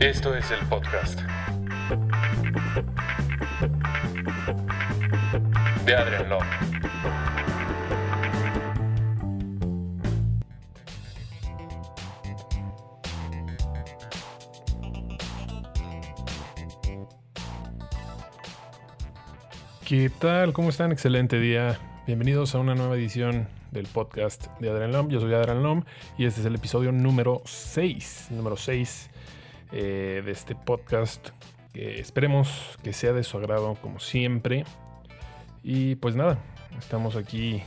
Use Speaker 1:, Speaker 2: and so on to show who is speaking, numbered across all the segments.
Speaker 1: Esto es el podcast de Adrian Love.
Speaker 2: ¿Qué tal? ¿Cómo están? Excelente día. Bienvenidos a una nueva edición del podcast de Adrian Lom. Yo soy Adrian Lom y este es el episodio número 6. Número 6 eh, de este podcast. Que esperemos que sea de su agrado como siempre. Y pues nada, estamos aquí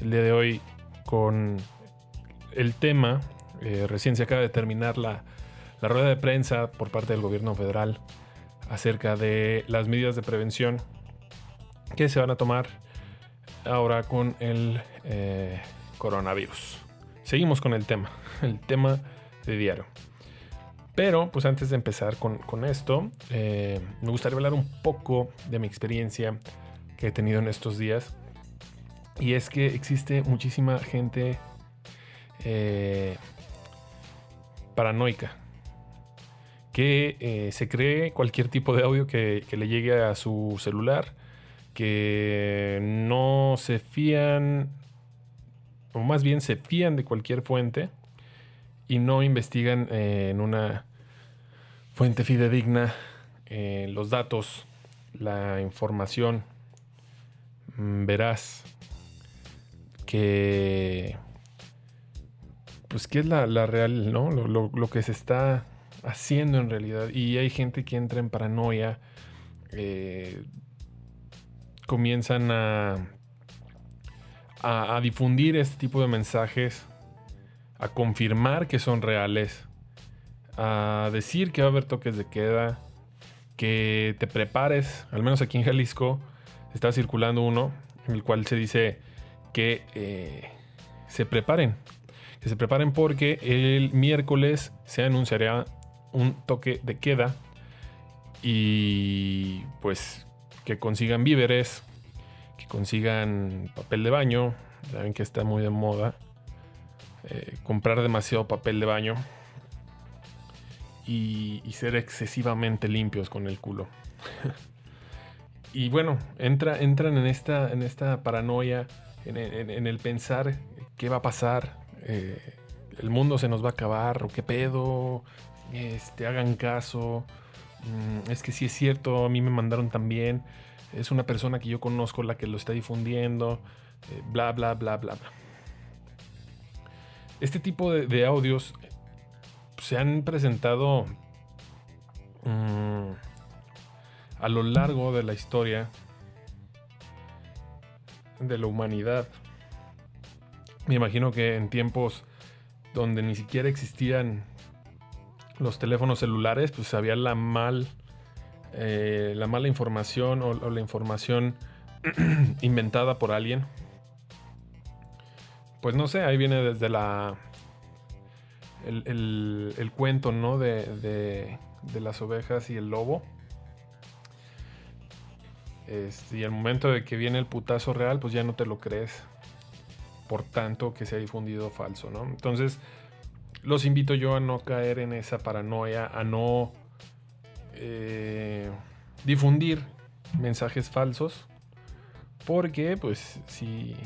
Speaker 2: el día de hoy con el tema. Eh, recién se acaba de terminar la, la rueda de prensa por parte del gobierno federal acerca de las medidas de prevención que se van a tomar ahora con el eh, coronavirus. Seguimos con el tema, el tema de diario. Pero, pues antes de empezar con, esto, eh, me gustaría hablar un poco de mi experiencia que he tenido en estos días. Y es que existe muchísima gente eh, paranoica que se cree cualquier tipo de audio que, le llegue a su celular, que no se fían o más bien se fían de cualquier fuente y no investigan eh, en una fuente fidedigna eh, los datos, la información mm, verás que pues qué es la, real, ¿no? Lo, que se está haciendo en realidad. Y hay gente que entra en paranoia, eh, comienzan a a, difundir este tipo de mensajes, a confirmar que son reales, a decir que va a haber toques de queda, que te prepares, al menos aquí en Jalisco está circulando uno en el cual se dice que eh, se preparen, que se preparen porque el miércoles se anunciará un toque de queda y pues que consigan víveres, consigan papel de baño. Saben que está muy de moda. Eh, comprar demasiado papel de baño. Y, ser excesivamente limpios con el culo. y bueno, entra, entran en esta, en esta paranoia, en, el pensar qué va a pasar. Eh, el mundo se nos va a acabar, o qué pedo. Este, hagan caso. Mm, es que si es cierto, a mí me mandaron también es una persona que yo conozco la que lo está difundiendo, eh, bla, bla, bla, bla, bla. Este tipo de, audios se han presentado mm, a lo largo de la historia de la humanidad. Me imagino que en tiempos donde ni siquiera existían los teléfonos celulares, pues había la mal eh, la mala información o, la información inventada por alguien. Pues no sé, ahí viene desde la. El, cuento, ¿no? De, de, las ovejas y el lobo. Este, y el momento de que viene el putazo real, pues ya no te lo crees. Por tanto, que se ha difundido falso, ¿no? Entonces, los invito yo a no caer en esa paranoia, a no eh, difundir mensajes falsos. Porque, pues, si,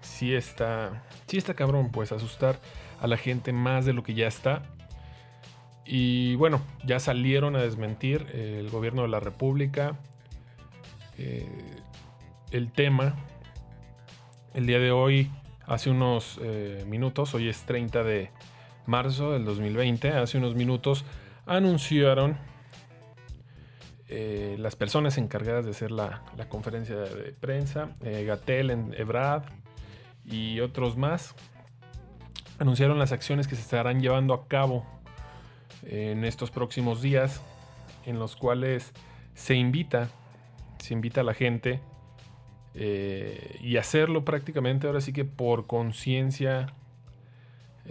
Speaker 2: si está, si está cabrón, pues asustar a la gente más de lo que ya está. Y bueno, ya salieron a desmentir el gobierno de la República eh, el tema. El día de hoy, hace unos eh, minutos, hoy es 30 de marzo del 2020, hace unos minutos anunciaron eh, las personas encargadas de hacer la, conferencia de prensa, eh, Gatel, Ebrad y otros más, anunciaron las acciones que se estarán llevando a cabo en estos próximos días, en los cuales se invita, se invita a la gente eh, y hacerlo prácticamente ahora sí que por conciencia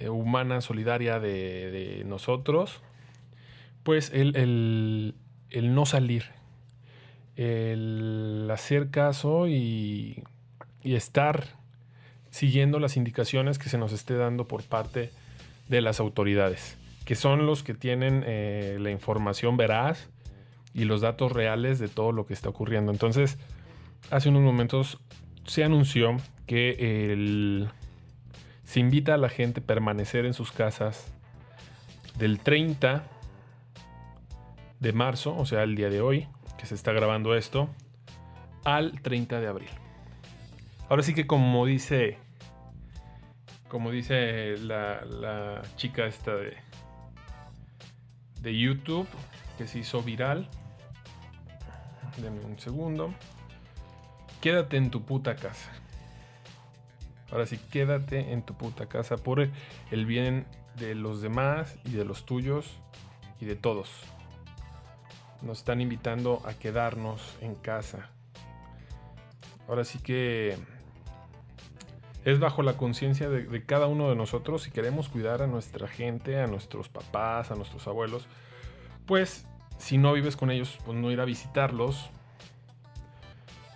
Speaker 2: humana, solidaria de, nosotros, pues el el no salir, el hacer caso y, estar siguiendo las indicaciones que se nos esté dando por parte de las autoridades. que son los que tienen eh, la información veraz y los datos reales de todo lo que está ocurriendo. Entonces, hace unos momentos se anunció que se invita a la gente a permanecer en sus casas del 30 de marzo, o sea, el día de hoy, que se está grabando esto, al 30 de abril. Ahora sí que como dice, como dice la, la chica esta de, de YouTube, que se hizo viral, denme un segundo, quédate en tu puta casa. Ahora sí, quédate en tu puta casa por el bien de los demás y de los tuyos y de todos. Nos están invitando a quedarnos en casa. Ahora sí que es bajo la conciencia de, cada uno de nosotros si queremos cuidar a nuestra gente, a nuestros papás, a nuestros abuelos. Pues si no vives con ellos, pues no ir a visitarlos.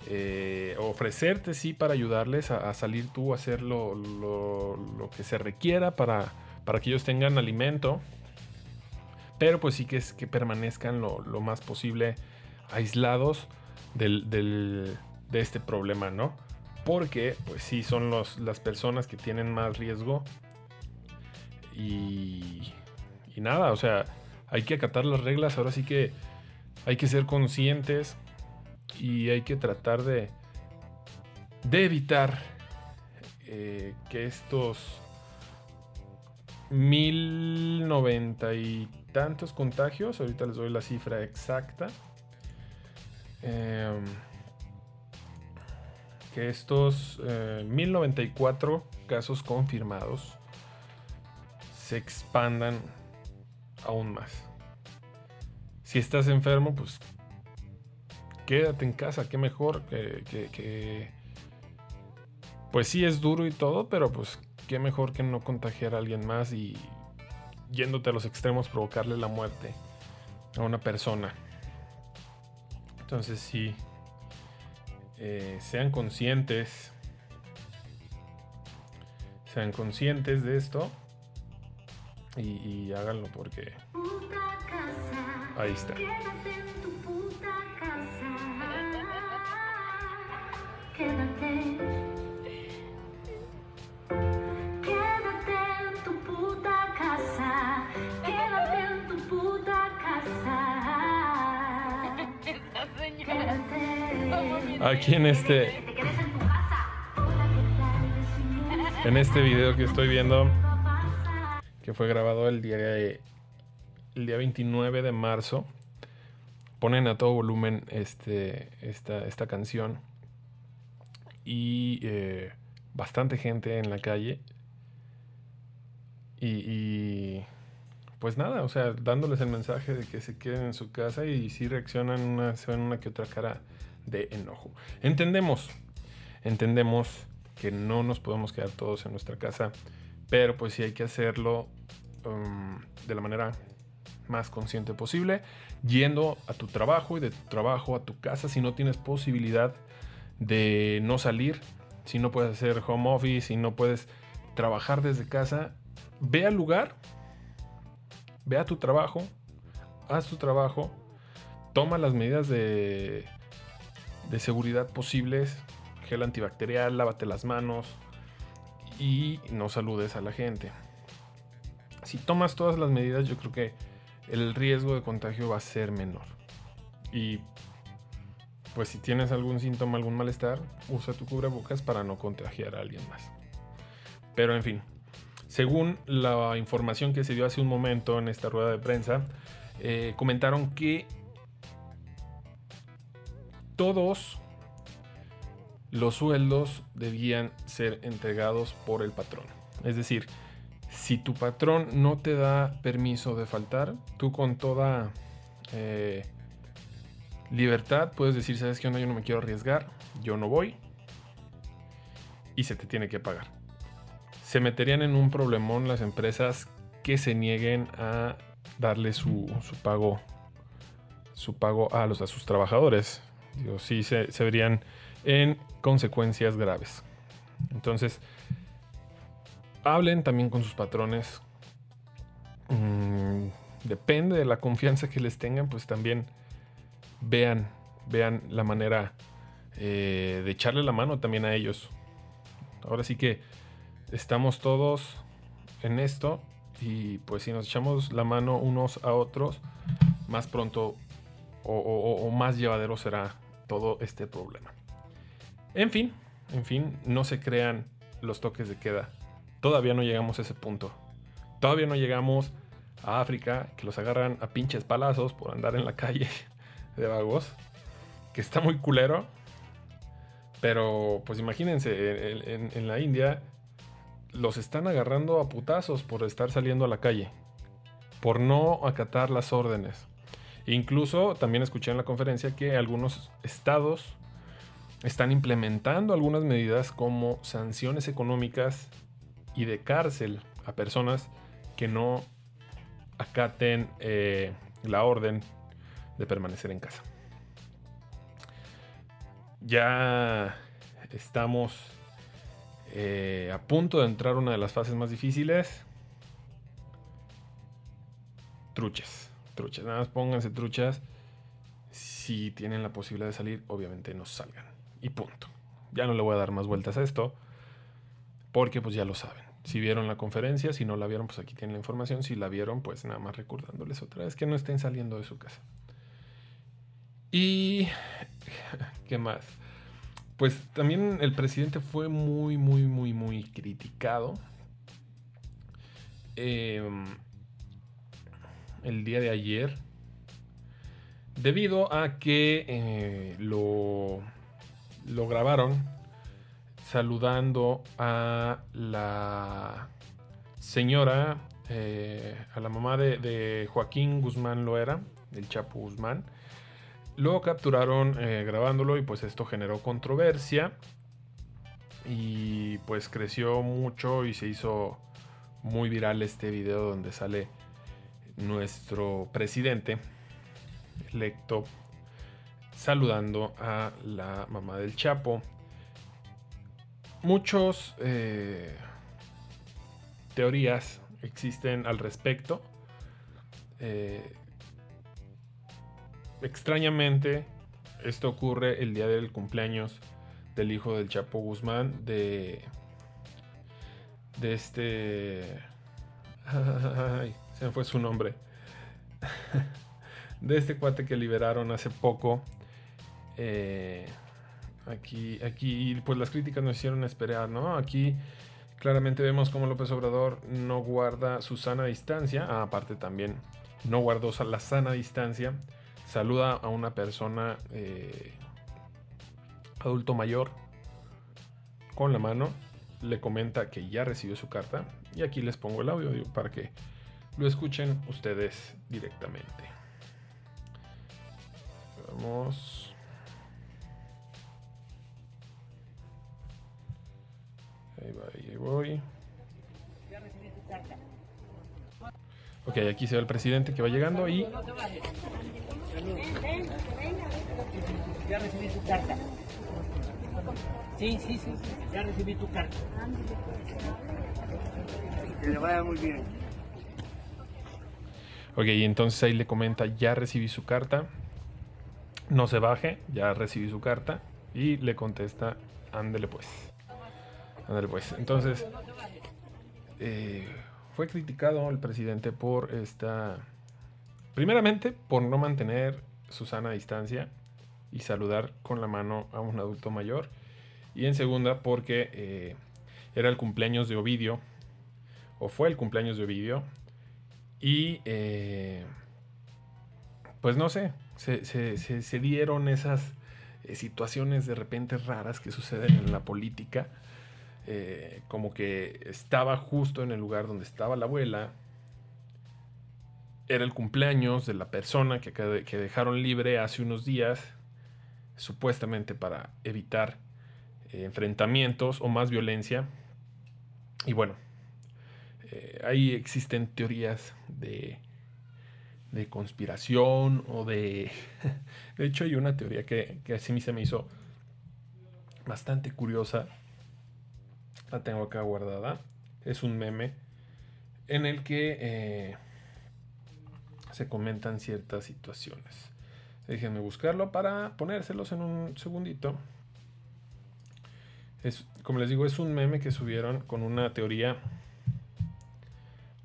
Speaker 2: Eh, ofrecerte sí para ayudarles a, salir tú a hacer lo, que se requiera para, para que ellos tengan alimento. Pero pues sí que es que permanezcan lo, más posible aislados de este problema, ¿no? Porque pues sí son las personas que tienen más riesgo. Y, y nada, o sea, hay que acatar las reglas. Ahora sí que hay que ser conscientes y hay que tratar de, de evitar eh, que estos mil noventa y tantos contagios, ahorita les doy la cifra exacta, em, que estos eh, mil noventa y cuatro casos confirmados se expandan aún más. Si estás enfermo, pues quédate en casa, qué mejor que, Pues sí es duro y todo, pero pues qué mejor que no contagiar a alguien más y yéndote a los extremos provocarle la muerte a una persona. Entonces sí, eh, sean conscientes, sean conscientes de esto y, y háganlo porque ahí está.
Speaker 3: Quédate. Quédate
Speaker 2: Aquí en este. En este video que estoy viendo, que fue grabado el día, el día 29 de marzo, ponen a todo volumen este, esta, esta canción y eh, bastante gente en la calle. Y, pues nada, o sea, dándoles el mensaje de que se queden en su casa y si reaccionan una, se ven una que otra cara de enojo. Entendemos, entendemos que no nos podemos quedar todos en nuestra casa, pero pues sí hay que hacerlo um, de la manera más consciente posible, yendo a tu trabajo y de tu trabajo a tu casa si no tienes posibilidad de no salir, si no puedes hacer home office, si no puedes trabajar desde casa, ve al lugar, ve a tu trabajo, haz tu trabajo, toma las medidas de, de seguridad posibles, gel antibacterial, lávate las manos y no saludes a la gente. Si tomas todas las medidas, yo creo que el riesgo de contagio va a ser menor. Y pues si tienes algún síntoma, algún malestar, usa tu cubrebocas para no contagiar a alguien más. Pero en fin, según la información que se dio hace un momento en esta rueda de prensa, eh, comentaron que todos los sueldos debían ser entregados por el patrón. Es decir, si tu patrón no te da permiso de faltar, tú con toda eh, Libertad, puedes decir, ¿sabes qué onda? Yo no me quiero arriesgar, yo no voy. Y se te tiene que pagar. Se meterían en un problemón las empresas que se nieguen a darle su, pago su pago a, los, a sus trabajadores. Digo, sí se, verían en consecuencias graves. Entonces, hablen también con sus patrones. mm, depende de la confianza que les tengan, pues también vean, vean la manera eh, de echarle la mano también a ellos. Ahora sí que estamos todos en esto y pues si nos echamos la mano unos a otros, más pronto o más llevadero será todo este problema. En fin, en fin, no se crean los toques de queda. Todavía no llegamos a ese punto. Todavía no llegamos a África, que los agarran a pinches palazos por andar en la calle de vagos. Que está muy culero. Pero pues imagínense, en, en- en la India los están agarrando a putazos por estar saliendo a la calle. Por no acatar las órdenes. Incluso también escuché en la conferencia que algunos estados están implementando algunas medidas como sanciones económicas y de cárcel a personas que no acaten eh, la orden de permanecer en casa. Ya estamos eh, a punto de entrar una de las fases más difíciles. Truchas, truchas, nada más pónganse truchas. Si tienen la posibilidad de salir, obviamente no salgan. Y punto. Ya no le voy a dar más vueltas a esto. Porque pues ya lo saben. Si vieron la conferencia, si no la vieron, pues aquí tienen la información. Si la vieron, pues nada más recordándoles otra vez que no estén saliendo de su casa. Y... ¿Qué más? Pues también el presidente fue muy, muy, muy, muy criticado. Em, el día de ayer. Debido a que eh, lo, lo grabaron saludando a la señora, eh, a la mamá de, de Joaquín Guzmán Loera, del Chapo Guzmán. Lo capturaron eh, grabándolo y pues esto generó controversia. Y pues creció mucho y se hizo muy viral este video donde sale nuestro presidente electo saludando a la mamá del Chapo. Muchos eh, teorías existen al respecto. Eh, extrañamente, esto ocurre el día del cumpleaños del hijo del Chapo Guzmán, de, de este... se fue su nombre. de este cuate que liberaron hace poco. Eh, aquí, aquí, pues las críticas nos hicieron esperar, ¿no? Aquí claramente vemos cómo López Obrador no guarda su sana distancia. Ah, aparte también no guardó la sana distancia. Saluda a una persona eh, adulto mayor con la mano. Le comenta que ya recibió su carta. Y aquí les pongo el audio para que lo escuchen ustedes directamente. Vamos. Ahí va, ahí voy. Ok, aquí se ve el presidente que va llegando y
Speaker 4: Ya recibí tu carta. Sí, sí, sí, sí, ya recibí tu carta. Que le vaya muy bien.
Speaker 2: Ok, y entonces ahí le comenta, ya recibí su carta. No se baje, ya recibí su carta. Y le contesta, ándele pues. Ándele pues. Entonces, eh, fue criticado el presidente por esta... Primeramente, por no mantener su sana distancia y saludar con la mano a un adulto mayor. Y en segunda, porque eh, era el cumpleaños de Ovidio, o fue el cumpleaños de Ovidio, y eh, pues no sé, se, se- dieron esas eh, situaciones de repente raras que suceden en la política. eh, como que estaba justo en el lugar donde estaba la abuela. Era el cumpleaños de la persona que, que dejaron libre hace unos días, supuestamente para evitar enfrentamientos o más violencia. Y bueno, eh, ahí existen teorías de, de conspiración o de... De hecho hay una teoría que, que así se me hizo bastante curiosa. La tengo acá guardada. Es un meme en el que eh, se comentan ciertas situaciones. Déjenme buscarlo para ponérselos en un segundito. Es, como les digo, es un meme que subieron con una teoría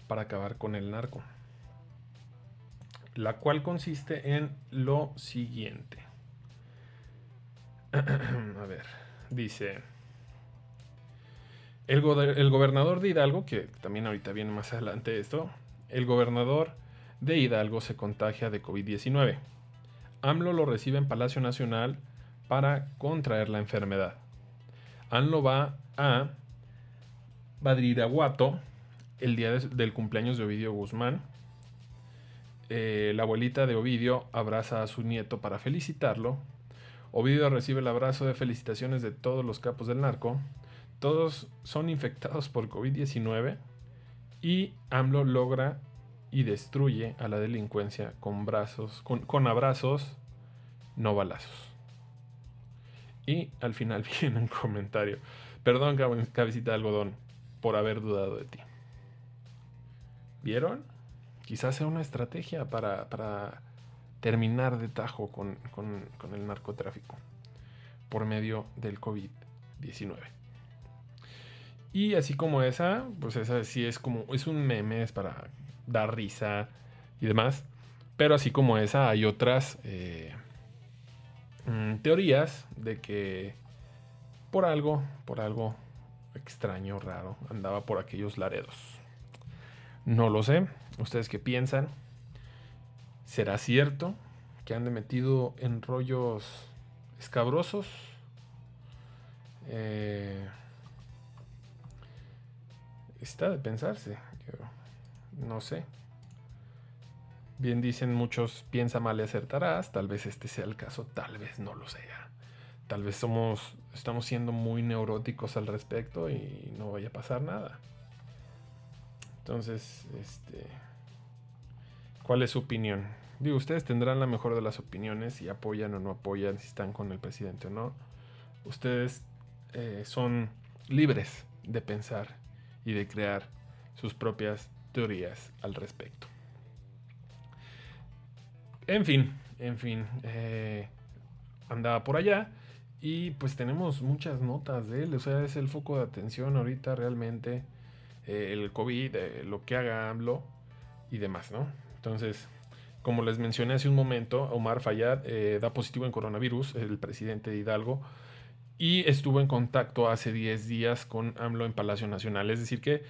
Speaker 2: para acabar con el narco. La cual consiste en lo siguiente. A ver, dice... El, gober- el gobernador de Hidalgo, que también ahorita viene más adelante esto, el gobernador de Hidalgo se contagia de COVID-19. AMLO lo recibe en Palacio Nacional para contraer la enfermedad. AMLO va a Badiraguato el día de- del cumpleaños de Ovidio Guzmán. Eh, la abuelita de Ovidio abraza a su nieto para felicitarlo. Ovidio recibe el abrazo de felicitaciones de todos los capos del narco. Todos son infectados por COVID-19 y AMLO logra y destruye a la delincuencia con con, abrazos, no balazos. Y al final viene un comentario. Perdón, cabe- cabecita de algodón, por haber dudado de ti. ¿Vieron? Quizás sea una estrategia para, para terminar de tajo con, con- con el narcotráfico por medio del COVID-19. Y así como esa, pues esa sí es como, es un meme, es para dar risa y demás. Pero así como esa, hay otras eh, mm, teorías de que por algo, por algo extraño, raro, andaba por aquellos laredos. No lo sé. ¿Ustedes qué piensan? ¿Será cierto que ande metido en rollos escabrosos? Eh, está de pensarse. Yo no sé. Bien dicen muchos, piensa mal y acertarás. Tal vez este sea el caso, tal vez no lo sea. Tal vez somos, estamos siendo muy neuróticos al respecto y no vaya a pasar nada. Entonces, este, ¿cuál es su opinión? Digo, ustedes tendrán la mejor de las opiniones, si apoyan o no apoyan, si están con el presidente o no. Ustedes eh, son libres de pensar y de crear sus propias teorías al respecto. En fin, en fin, eh, andaba por allá y pues tenemos muchas notas de él, o sea, es el foco de atención ahorita realmente, eh, el COVID, eh, lo que haga AMLO y demás, ¿no? Entonces, como les mencioné hace un momento, Omar Fayad eh, da positivo en coronavirus, el presidente de Hidalgo, y estuvo en contacto hace 10 días con AMLO en Palacio Nacional. Es decir, que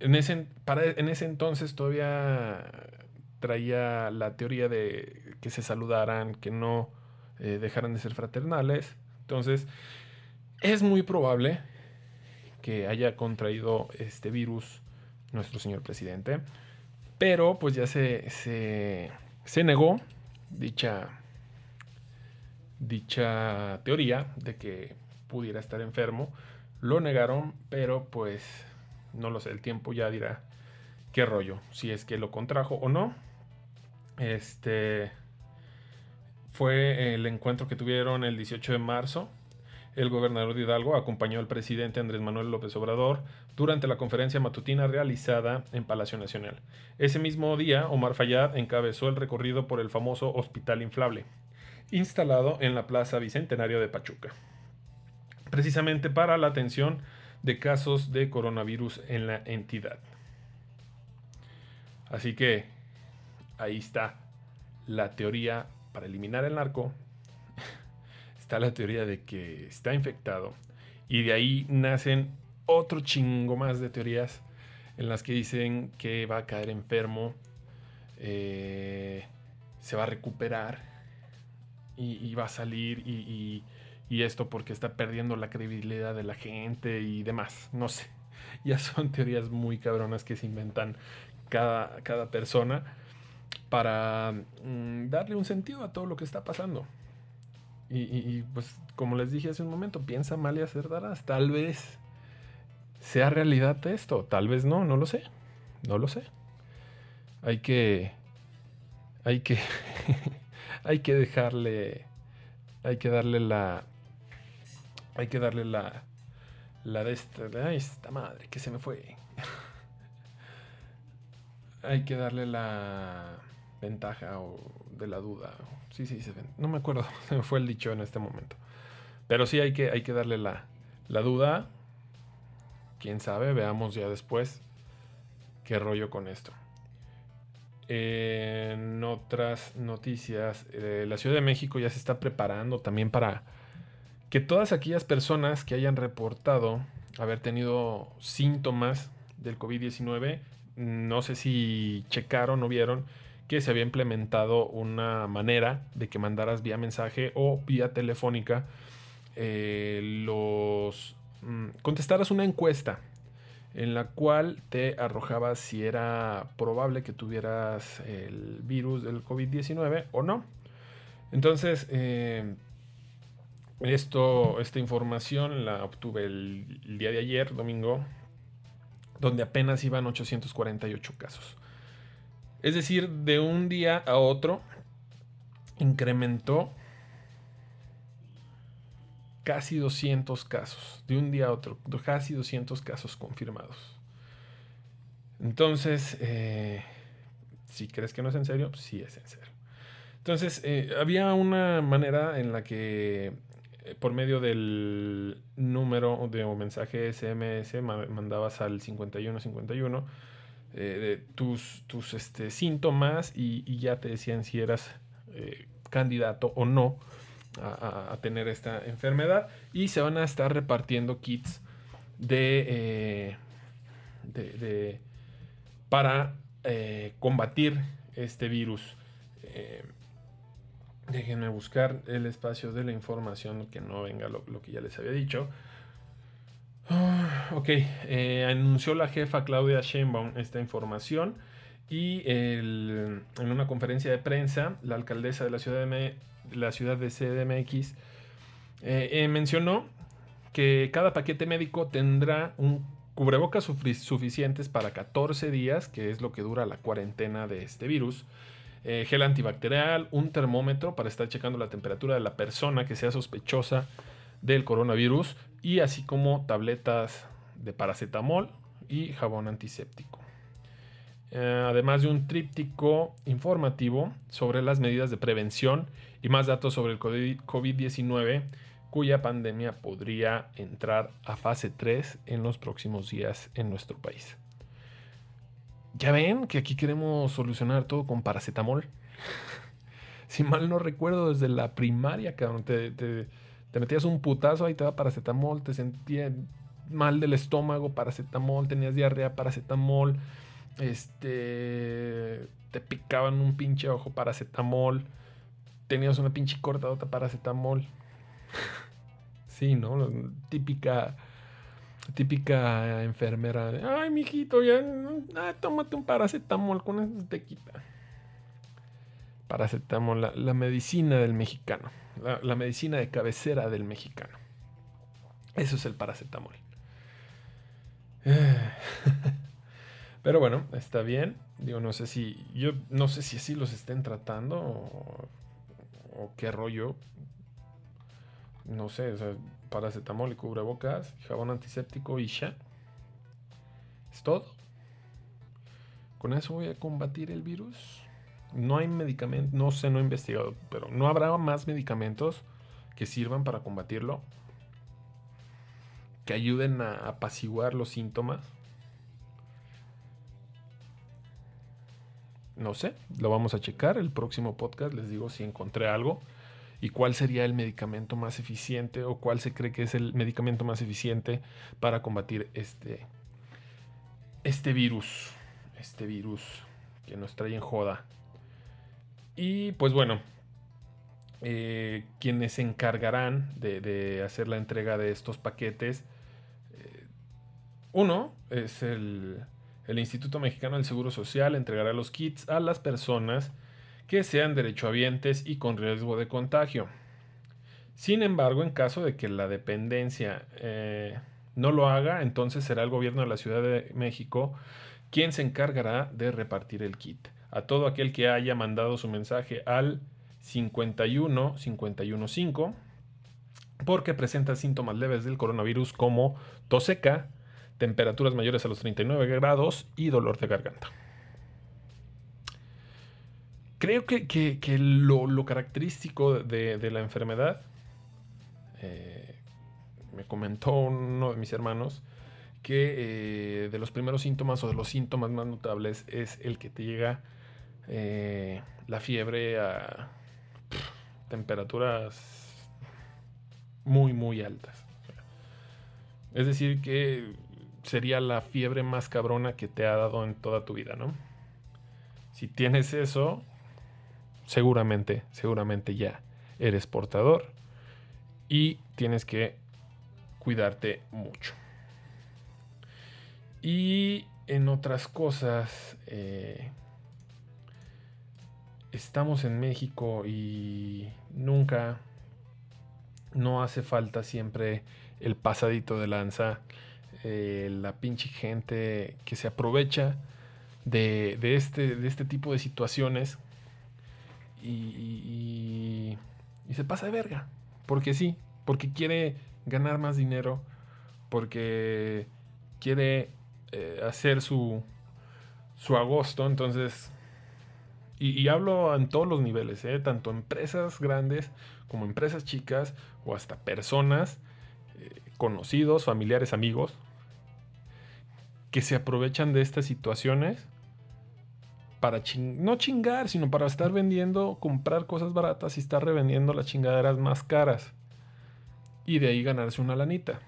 Speaker 2: en ese, para, en ese entonces todavía traía la teoría de que se saludaran, que no dejaran de ser fraternales. Entonces, es muy probable que haya contraído este virus nuestro señor presidente. Pero pues ya se, se, negó dicha, dicha teoría de que pudiera estar enfermo. Lo negaron, pero pues no lo sé, el tiempo ya dirá qué rollo, si es que lo contrajo o no. Este fue el encuentro que tuvieron el 18 de marzo. El gobernador de Hidalgo acompañó al presidente Andrés Manuel López Obrador durante la conferencia matutina realizada en Palacio Nacional. Ese mismo día, Omar Fayad encabezó el recorrido por el famoso Hospital Inflable, instalado en la Plaza Bicentenario de Pachuca, precisamente para la atención de casos de coronavirus en la entidad. Así que ahí está la teoría para eliminar el narco. Está la teoría de que está infectado. Y de ahí nacen otro chingo más de teorías en las que dicen que va a caer enfermo, eh, se va a recuperar y, va a salir y esto porque está perdiendo la credibilidad de la gente y demás. No sé. Ya son teorías muy cabronas que se inventan cada, cada persona para mm, darle un sentido a todo lo que está pasando. Y, pues como les dije hace un momento, piensa mal y acertarás. Tal vez sea realidad esto, tal vez no, no lo sé. No lo sé. Hay que. Hay que. hay que dejarle. Hay que darle la. Hay que darle la. La de esta. Ay, esta madre que se me fue. hay que darle la ventaja o de la duda. Sí, sí, se ven. No me acuerdo, se fue el dicho en este momento. Pero sí hay que, hay que darle la, la duda. Quién sabe, veamos ya después qué rollo con esto. En otras noticias, eh, la Ciudad de México ya se está preparando también para que todas aquellas personas que hayan reportado haber tenido síntomas del COVID-19, no sé si checaron o vieron que se había implementado una manera de que mandaras vía mensaje o vía telefónica eh, los mm, contestaras una encuesta en la cual te arrojaba si era probable que tuvieras el virus del COVID-19 o no. Entonces, eh, esto, esta información la obtuve el, el, día de ayer, domingo, donde apenas iban 848 casos. Es decir, de un día a otro incrementó casi 200 casos, de un día a otro, casi 200 casos confirmados. Entonces, eh, si crees que no es en serio, sí es en serio. Entonces, eh, había una manera en la que eh, por medio del número de o mensaje SMS mandabas al 5151 eh, tus, tus este, síntomas y, ya te decían si eras eh, candidato o no a, tener esta enfermedad y se van a estar repartiendo kits de, eh, de, para eh, combatir este virus. Déjenme buscar el espacio de la información que no venga lo, lo que ya les había dicho. Uh, ok, eh, anunció la jefa Claudia Sheinbaum esta información y en una conferencia de prensa la alcaldesa de la ciudad de, la ciudad de CDMX eh, eh, mencionó que cada paquete médico tendrá un cubrebocas suficientes para 14 días, que es lo que dura la cuarentena de este virus, gel antibacterial, un termómetro para estar checando la temperatura de la persona que sea sospechosa del coronavirus y así como tabletas de paracetamol y jabón antiséptico. Eh, además de un tríptico informativo sobre las medidas de prevención y más datos sobre el COVID-19 cuya pandemia podría entrar a fase 3 en los próximos días en nuestro país. Ya ven que aquí queremos solucionar todo con paracetamol. si mal no recuerdo, desde la primaria, cabrón, te, te, te metías un putazo, ahí te da paracetamol, te sentías mal del estómago, paracetamol, tenías diarrea, paracetamol, este, te picaban un pinche ojo, paracetamol, tenías una pinche cortadota, paracetamol. sí, ¿no? Típica, típica enfermera. Ay, mijito, ya, ah, tómate un paracetamol, con eso te quita. Paracetamol, la, la medicina del mexicano. La, medicina de cabecera del mexicano. Eso es el paracetamol. Pero bueno, está bien. Digo, no sé si. Yo no sé si así los estén tratando. O, qué rollo. No sé, paracetamol y cubrebocas, jabón antiséptico y ya. Es todo. Con eso voy a combatir el virus no hay medicamentos, no sé, no he investigado, pero no habrá más medicamentos que sirvan para combatirlo, que ayuden a apaciguar los síntomas. No sé, lo vamos a checar. El próximo podcast les digo si encontré algo y cuál sería el medicamento más eficiente o cuál se cree que es el medicamento más eficiente para combatir este, este virus. Este virus que nos trae en joda. Y pues bueno, eh, quienes se encargarán de, hacer la entrega de estos paquetes, eh, uno es el, el, Instituto Mexicano del Seguro Social, entregará los kits a las personas que sean derechohabientes y con riesgo de contagio. Sin embargo, en caso de que la dependencia eh, no lo haga, entonces será el gobierno de la Ciudad de México quien se encargará de repartir el kit a todo aquel que haya mandado su mensaje al 51 515 porque presenta síntomas leves del coronavirus como tos seca, temperaturas mayores a los 39 grados y dolor de garganta. creo que, que- que lo, lo característico de, de la enfermedad, eh, me comentó uno de mis hermanos, que eh, de los primeros síntomas o de los síntomas más notables es el que te llega eh, la fiebre a temperaturas muy, muy altas. Es decir, que sería la fiebre más cabrona que te ha dado en toda tu vida, ¿no? Si tienes eso, seguramente, seguramente ya eres portador y tienes que cuidarte mucho. Y en otras cosas, eh, estamos en México y nunca, no hace falta siempre el pasadito de lanza, eh, la pinche gente que se aprovecha de, de este, de este tipo de situaciones y, se pasa de verga. Porque sí, porque quiere ganar más dinero, porque quiere eh, hacer su, su agosto. Entonces, y, hablo en todos los niveles, ¿eh? tanto empresas grandes como empresas chicas o hasta personas, eh, conocidos, familiares, amigos, que se aprovechan de estas situaciones para no chingar, sino para estar vendiendo, comprar cosas baratas y estar revendiendo las chingaderas más caras. Y de ahí ganarse una lanita.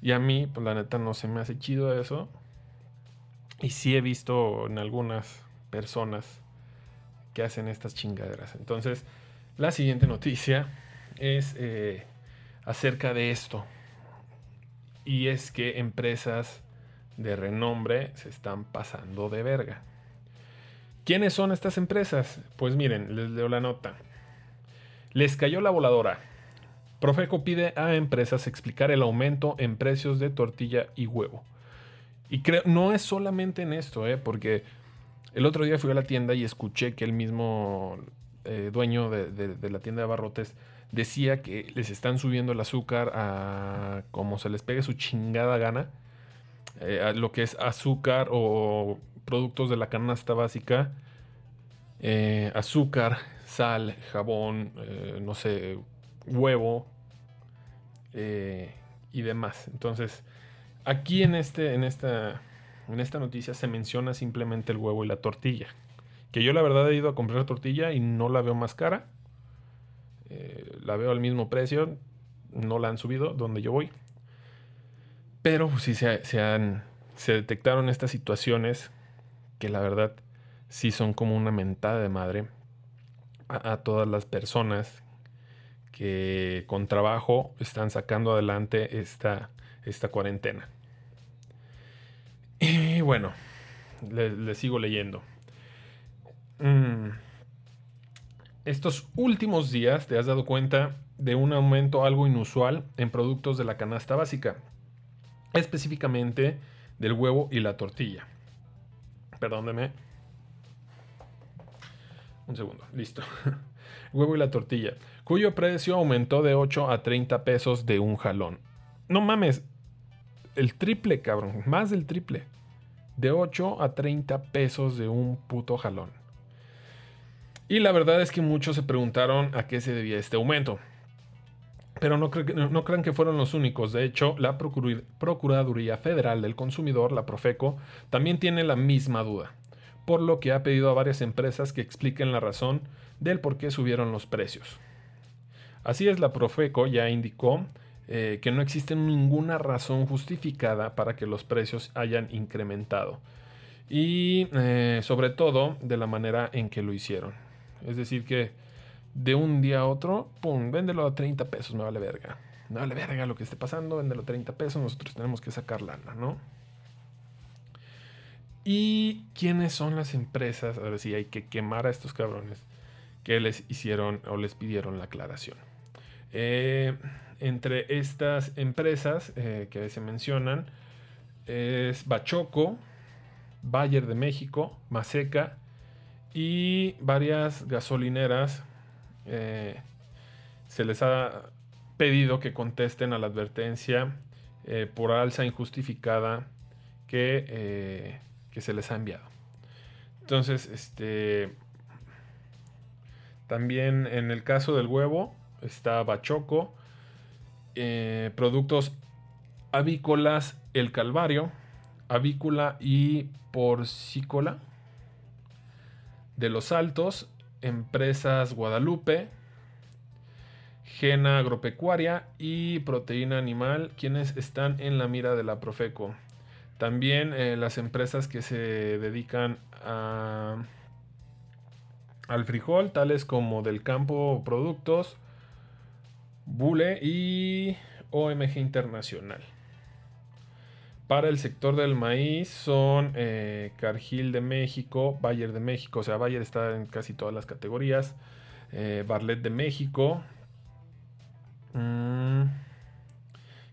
Speaker 2: Y a mí, pues la neta, no se me hace chido eso. Y sí he visto en algunas personas que hacen estas chingaderas. Entonces, la siguiente noticia es eh, acerca de esto. Y es que empresas de renombre se están pasando de verga. ¿Quiénes son estas empresas? Pues miren, les leo la nota. Les cayó la voladora. Profeco pide a empresas explicar el aumento en precios de tortilla y huevo. Y creo, no es solamente en esto, ¿eh? porque el otro día fui a la tienda y escuché que el mismo eh, dueño de, la tienda de abarrotes decía que les están subiendo el azúcar a como se les pegue su chingada gana. eh, lo que es azúcar o productos de la canasta básica. eh, azúcar, sal, jabón, no sé, huevo y demás. Entonces, aquí en, este, en, esta, en esta noticia se menciona simplemente el huevo y la tortilla. Que yo la verdad he ido a comprar tortilla y no la veo más cara. Eh, la veo al mismo precio. No la han subido donde yo voy. Pero pues, sí se, han, se detectaron estas situaciones que la verdad sí son como una mentada de madre a, a todas las personas que con trabajo están sacando adelante esta, esta cuarentena. Y bueno, le, sigo leyendo. Mm. Estos últimos días te has dado cuenta de un aumento algo inusual en productos de la canasta básica, específicamente del huevo y la tortilla. Perdóneme. Un segundo, listo. huevo y la tortilla, cuyo precio aumentó de 8 a 30 pesos de un jalón. No mames, el triple, cabrón, más del triple. De 8 a 30 pesos de un puto jalón. Y la verdad es que muchos se preguntaron a qué se debía este aumento. Pero no, no- crean que fueron los únicos. De hecho, la Procuraduría Federal del Consumidor, la Profeco, también tiene la misma duda. Por lo que ha pedido a varias empresas que expliquen la razón del por qué subieron los precios. Así es, la Profeco ya indicó eh, que no existe ninguna razón justificada para que los precios hayan incrementado. Y eh, sobre todo de la manera en que lo hicieron. Es decir, que de un día a otro, pum, véndelo a 30 pesos, me vale verga. Me vale verga lo que esté pasando, véndelo a 30 pesos, nosotros tenemos que sacar lana, ¿no? ¿Y quiénes son las empresas? Ahora sí, hay que quemar a estos cabrones que les hicieron o les pidieron la aclaración. Eh, entre estas empresas eh, que se mencionan es Bachoco, Bayer de México, Maseca y varias gasolineras. eh, se les ha pedido que contesten a la advertencia eh, por alza injustificada que, que se les ha enviado. Entonces, este. También en el caso del huevo está Bachoco. Eh, productos avícolas El Calvario. Avícola y porcícola. De los Altos. Empresas Guadalupe. Gena Agropecuaria y Proteína Animal, quienes están en la mira de la Profeco. También eh, las empresas que se dedican al frijol, tales como Del Campo Productos, Bule y OMG Internacional. Para el sector del maíz son eh, Cargill de México, Bayer de México, o sea, Bayer está en casi todas las categorías, eh, Barlet de México, Mm,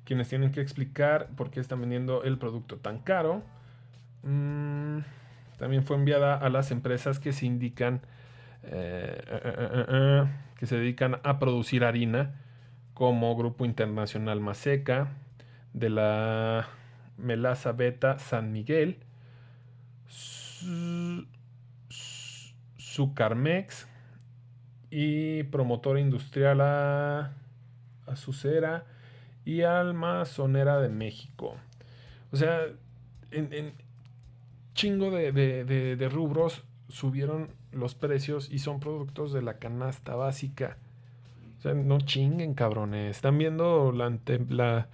Speaker 2: quienes tienen que explicar por qué están vendiendo el producto tan caro. Mm, también fue enviada a las empresas que se indican eh, eh, que se dedican a producir harina, como Grupo Internacional Maseca, de la Melaza Beta San Miguel, Su- Su- Sucarmex y Promotora Industrial a Azucera y Almazonera de México. O sea, en, chingo de- de- de rubros subieron los precios y son productos de la canasta básica. O sea, no chinguen, cabrones. Están viendo la,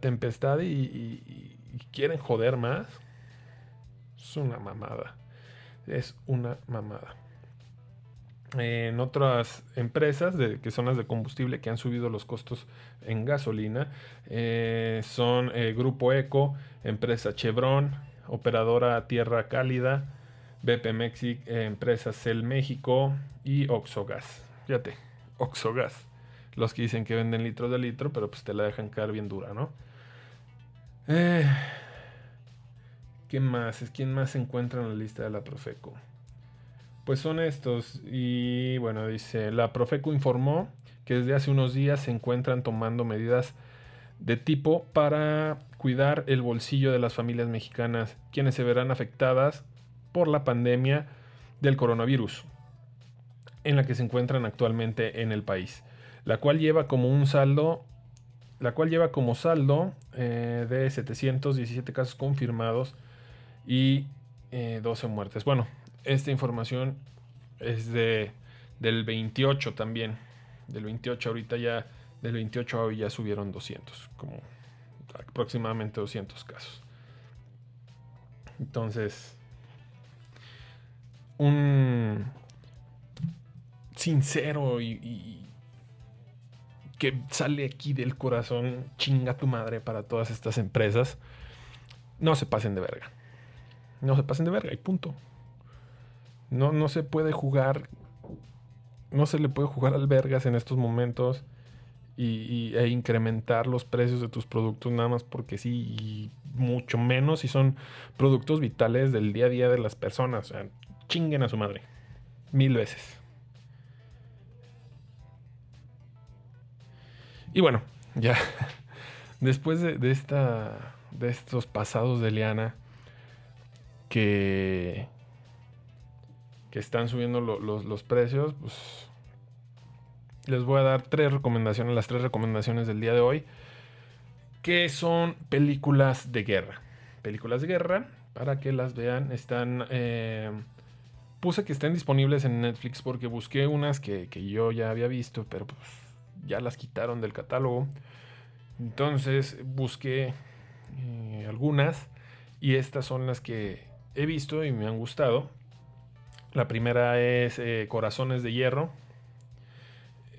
Speaker 2: tempestad y quieren joder más. Es una mamada. Es una mamada en otras empresas de, que son las de combustible que han subido los costos en gasolina eh, son eh, Grupo Eco, empresa Chevron, operadora Tierra Cálida, BP Mexic, eh, empresa Cel México y Oxogas. Fíjate, Oxogas. Los que dicen que venden litros de litro, pero pues te la dejan caer bien dura, ¿no? Eh, ¿Qué más? ¿Quién más se encuentra en la lista de la Profeco? Pues son estos. Y bueno, dice, la Profeco informó que desde hace unos días se encuentran tomando medidas de tipo para cuidar el bolsillo de las familias mexicanas, quienes se verán afectadas por la pandemia del coronavirus en la que se encuentran actualmente en el país, la cual lleva como un saldo, la cual lleva como saldo eh, de 717 casos confirmados y eh, 12 muertes. Bueno, esta información es de del 28 también. Del 28 ahorita ya del 28 a hoy ya subieron 200, como aproximadamente 200 casos. Entonces, un sincero y, que sale aquí del corazón, chinga tu madre para todas estas empresas. No se pasen de verga. No se pasen de verga y punto. No, no se puede jugar. No se le puede jugar al vergas en estos momentos. Y, y- e incrementar los precios de tus productos nada más porque sí. Y mucho menos si son productos vitales del día a día de las personas. O sea, chinguen a su madre. Mil veces. Y bueno, ya. Después de, esta. De estos pasados de Liana. Que. Que están subiendo lo- los, los precios. Pues. Les voy a dar tres recomendaciones. Las tres recomendaciones del día de hoy. Que son películas de guerra. Películas de guerra. Para que las vean. Están. eh, puse que estén disponibles en Netflix. Porque busqué unas que, que yo ya había visto. Pero pues. Ya las quitaron del catálogo. Entonces busqué eh, algunas y estas son las que he visto y me han gustado. La primera es eh, Corazones de Hierro,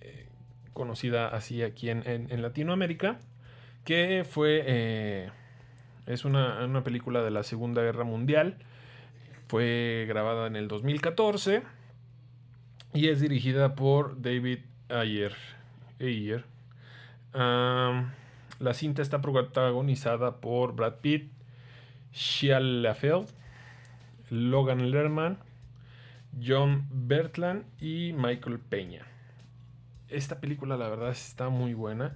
Speaker 2: eh, conocida así aquí en, en- en Latinoamérica, que fue es una, una película de la Segunda Guerra Mundial. Fue grabada en el 2014 y es dirigida por David Ayer. Ayer. La cinta está protagonizada por Brad Pitt, Shia LaFeld, Logan Lerman, John Bertland y Michael Peña. Esta película la verdad está muy buena.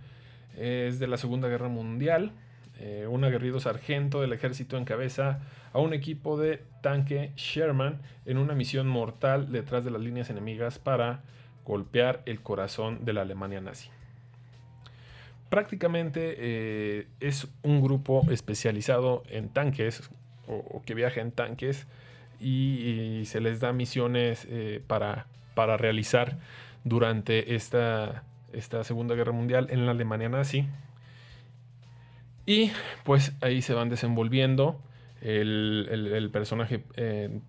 Speaker 2: Es de la Segunda Guerra Mundial. Eh, un aguerrido sargento del ejército encabeza a un equipo de tanque Sherman en una misión mortal detrás de las líneas enemigas para golpear el corazón de la Alemania nazi. Prácticamente eh, es un grupo especializado en tanques o, que viaja en tanques y, se les da misiones eh, para, para realizar durante esta, esta Segunda Guerra Mundial en la Alemania nazi. Y pues ahí se van desenvolviendo. El, el- personaje eh,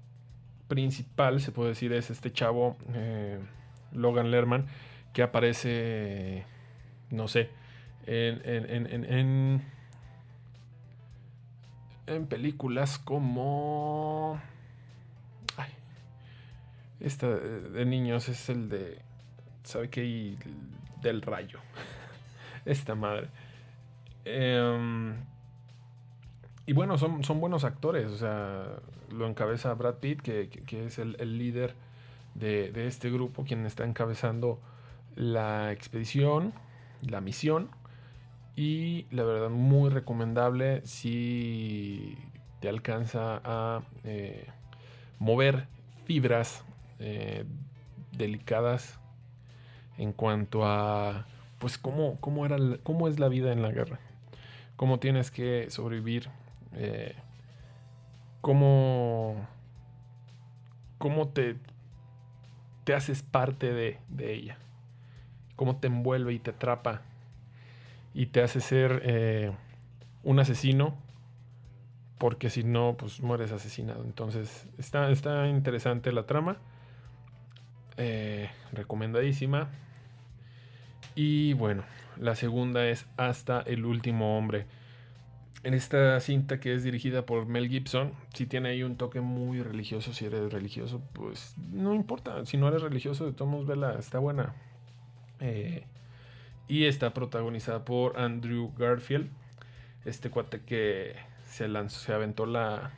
Speaker 2: principal, se puede decir, es este chavo, Logan Lerman, que aparece, no sé, en, en- en- en- en- películas como... Ay, esta de niños es el de... ¿Sabe qué? Del rayo. Esta madre. Em, y bueno, son, son buenos actores. O sea, lo encabeza Brad Pitt, que, que- que es el, el líder de, este grupo, quien está encabezando la expedición, la misión. Y la verdad, muy recomendable si te alcanza a eh, mover fibras eh, delicadas en cuanto a pues cómo, cómo, era, cómo es la vida en la guerra, cómo tienes que sobrevivir, eh, cómo, cómo te, te haces parte de, de ella, cómo te envuelve y te atrapa y te hace ser eh, un asesino porque si no, pues mueres asesinado. Entonces, está, está interesante la trama. Eh, recomendadísima. Y bueno, la segunda es Hasta el último hombre. En esta cinta que es dirigida por Mel Gibson, si tiene ahí un toque muy religioso, si eres religioso, pues no importa. Si no eres religioso, de todos modos, vela, está buena. Eh, y está protagonizada por Andrew Garfield, este cuate que se lanzó, se aventó la,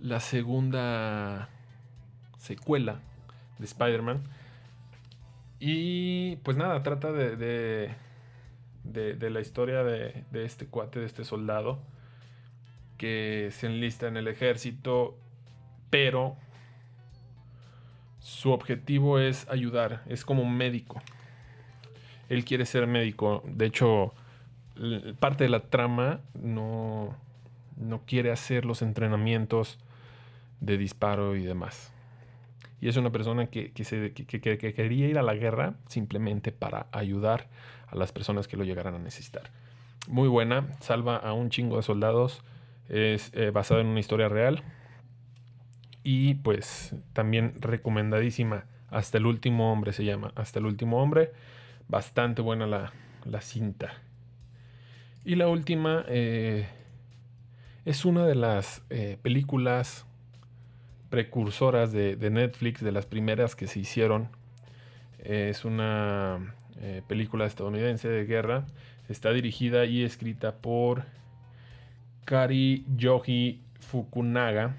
Speaker 2: la segunda secuela de Spider-Man. Y pues nada, trata de, de, de- la historia de, este cuate, de este soldado, que se enlista en el ejército, pero su objetivo es ayudar, es como un médico. Él quiere ser médico, de hecho, parte de la trama no, no quiere hacer los entrenamientos de disparo y demás. Y es una persona que- que quería ir a la guerra simplemente para ayudar las personas que lo llegaran a necesitar. Muy buena, salva a un chingo de soldados, es eh, basada en una historia real. Y pues también recomendadísima. Hasta el último hombre se llama. Hasta el último hombre. Bastante buena la, la cinta. Y la última eh, es una de las eh, películas precursoras de Netflix, de las primeras que se hicieron. Es una eh, película estadounidense de guerra. Está dirigida y escrita por Kari Yoji Fukunaga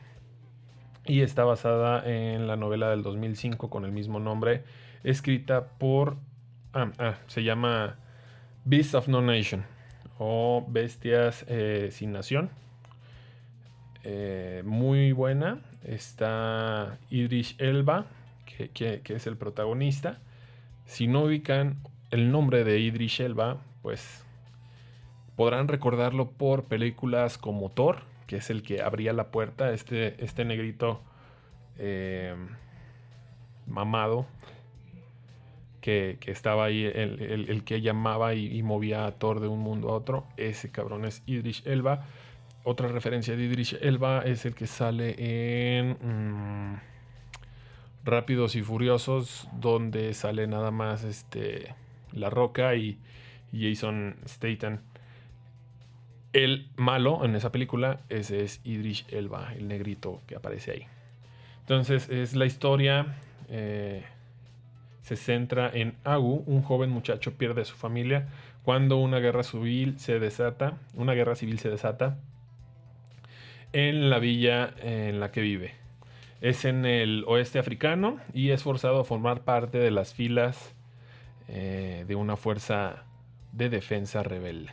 Speaker 2: y está basada en la novela del 2005 con el mismo nombre, escrita por... Ah, ah, se llama Beasts of No Nation o Bestias eh, sin Nación. Eh, muy buena. Está Idris Elba, que, que- que es el protagonista. Si no ubican el nombre de Idris Elba, pues podrán recordarlo por películas como Thor, que es el que abría la puerta, este, este negrito eh, mamado, que, que estaba ahí, el, el- que llamaba y, y movía a Thor de un mundo a otro, ese cabrón es Idris Elba. Otra referencia de Idris Elba es el que sale en mm, Rápidos y Furiosos, donde sale nada más este, La Roca y, Jason Statham. El malo en esa película, ese es Idris Elba, el negrito que aparece ahí. Entonces es la historia, eh, se centra en Agu, un joven muchacho pierde a su familia cuando una guerra civil se desata, una guerra civil se desata en la villa en la que vive. Es en el oeste africano y es forzado a formar parte de las filas eh, de una fuerza de defensa rebelde.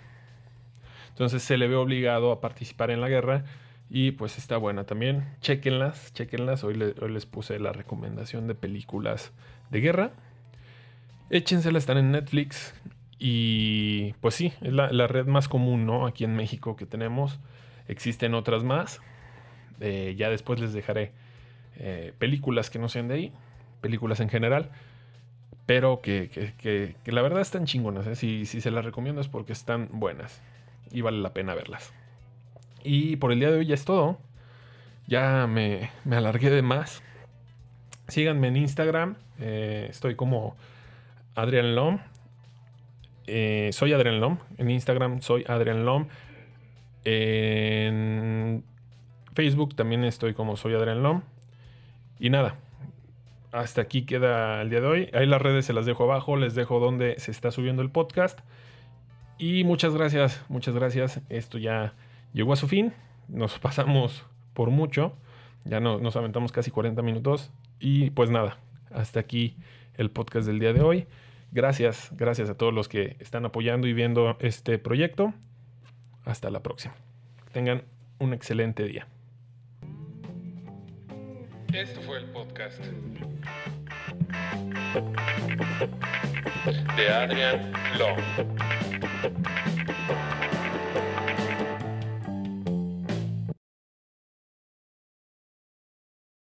Speaker 2: Entonces se le ve obligado a participar en la guerra Y pues está buena también. Chequenlas, chequenlas. Hoy, le- hoy les puse la recomendación de películas de guerra. Échensela, están en Netflix. Y pues sí, es la, la red más común, ¿no? Aquí en México que tenemos. Existen otras más. Eh, ya después les dejaré eh, películas que no sean de ahí. Películas en general. Pero que, que- la verdad están chingonas. ¿eh? Si, si se las recomiendo es porque están buenas. Y vale la pena verlas. Y por el día de hoy ya es todo. Ya me, me alargué de más. Síganme en Instagram. eh, estoy como Adrian Lom. Soy Adrian Lom. En Instagram soy Adrian Lom. En Facebook también estoy como soy Adrian Lom. Y nada. Hasta aquí queda el día de hoy. Ahí las redes se las dejo abajo. Les dejo donde se está subiendo el podcast. Y muchas gracias, muchas gracias. Esto ya llegó a su fin. Nos pasamos por mucho. Ya no, nos aventamos casi 40 minutos. Y pues nada, hasta aquí el podcast del día de hoy. Gracias, gracias a todos los que están apoyando y viendo este proyecto. Hasta la próxima. Tengan un excelente día.
Speaker 1: Esto fue el podcast de Adrian Long.